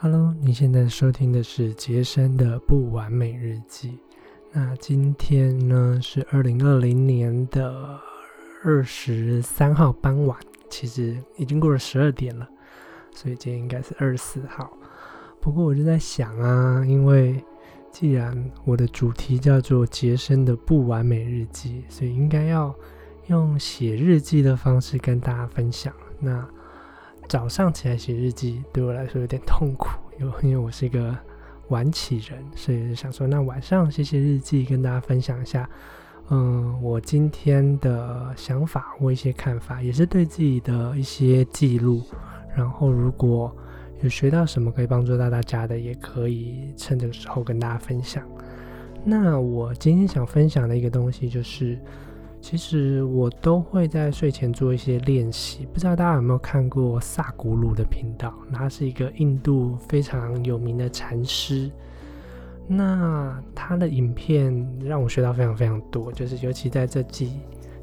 Hello，你现在收听的是杰森的不完美日记。那今天呢是二零二零年的二十三号傍晚，其实已经过了十二点了，所以今天应该是二十四号。不过我就在想啊，因为既然我的主题叫做杰森的不完美日记，所以应该要用写日记的方式跟大家分享。那早上起来写日记对我来说有点痛苦，因为因为我是一个晚起人，所以想说，那晚上写写日记，跟大家分享一下，嗯，我今天的想法或一些看法，也是对自己的一些记录。然后如果有学到什么可以帮助到大家的，也可以趁这个时候跟大家分享。那我今天想分享的一个东西就是。其实我都会在睡前做一些练习，不知道大家有没有看过萨古鲁的频道？他是一个印度非常有名的禅师。那他的影片让我学到非常非常多，就是尤其在这几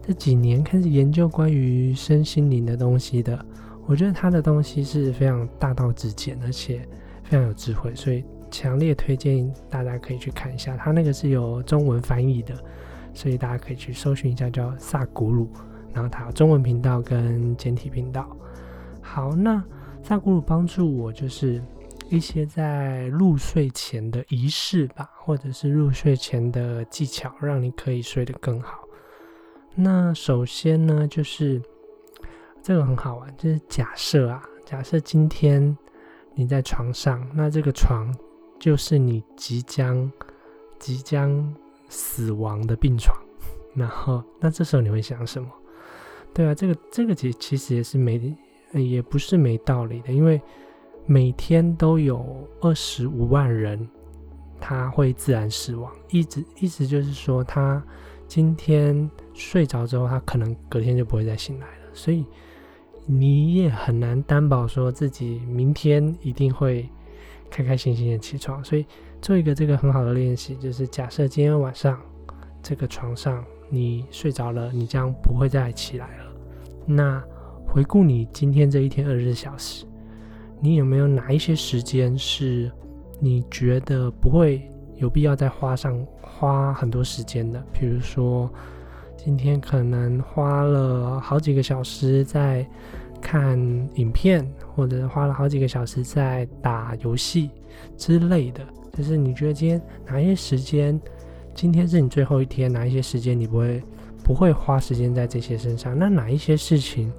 这几年开始研究关于身心灵的东西的，我觉得他的东西是非常大道至简，而且非常有智慧，所以强烈推荐大家可以去看一下。他那个是有中文翻译的。所以大家可以去搜寻一下叫萨古鲁，然后它有中文频道跟简体频道。好，那萨古鲁帮助我就是一些在入睡前的仪式吧，或者是入睡前的技巧，让你可以睡得更好。那首先呢，就是这个很好玩，就是假设啊，假设今天你在床上，那这个床就是你即将即将。死亡的病床，然后那这时候你会想什么？对啊，这个这个其其实也是没也不是没道理的，因为每天都有二十五万人他会自然死亡，一直意思就是说他今天睡着之后，他可能隔天就不会再醒来了，所以你也很难担保说自己明天一定会开开心心的起床，所以。做一个这个很好的练习，就是假设今天晚上这个床上你睡着了，你将不会再起来了。那回顾你今天这一天二十四小时，你有没有哪一些时间是你觉得不会有必要再花上花很多时间的？比如说今天可能花了好几个小时在看影片，或者花了好几个小时在打游戏之类的。就是你觉得今天哪一些时间，今天是你最后一天，哪一些时间你不会不会花时间在这些身上？那哪一些事情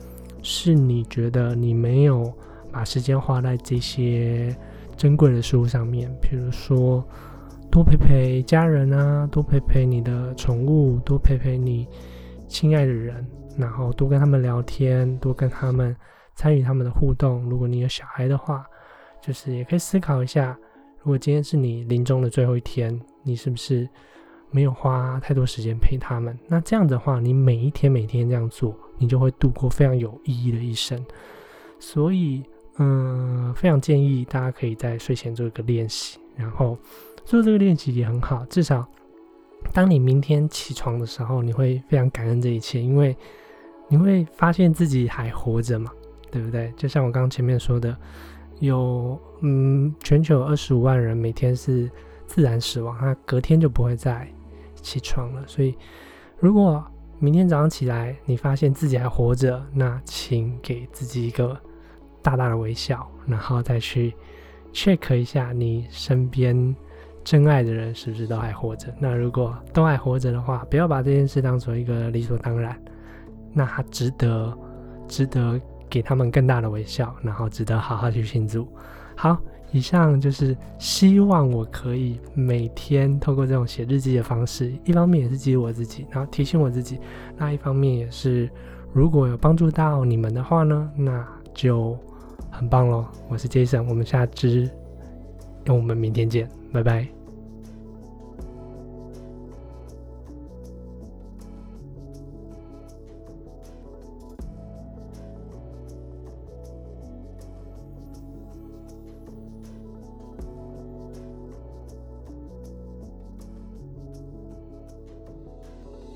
是你觉得你没有把时间花在这些珍贵的事物上面？比如说多陪陪家人啊，多陪陪你的宠物，多陪陪你亲爱的人，然后多跟他们聊天，多跟他们参与他们的互动。如果你有小孩的话，就是也可以思考一下。如果今天是你临终的最后一天，你是不是没有花太多时间陪他们？那这样的话，你每一天每天这样做，你就会度过非常有意义的一生。所以，嗯，非常建议大家可以在睡前做一个练习，然后做这个练习也很好。至少，当你明天起床的时候，你会非常感恩这一切，因为你会发现自己还活着嘛，对不对？就像我刚刚前面说的。有，嗯，全球二十五万人每天是自然死亡，他隔天就不会再起床了。所以，如果明天早上起来，你发现自己还活着，那请给自己一个大大的微笑，然后再去 check 一下你身边真爱的人是不是都还活着。那如果都还活着的话，不要把这件事当做一个理所当然，那他值得，值得。给他们更大的微笑，然后值得好好去庆祝。好，以上就是希望我可以每天透过这种写日记的方式，一方面也是激励我自己，然后提醒我自己；那一方面也是，如果有帮助到你们的话呢，那就很棒喽。我是 Jason，我们下支，那我们明天见，拜拜。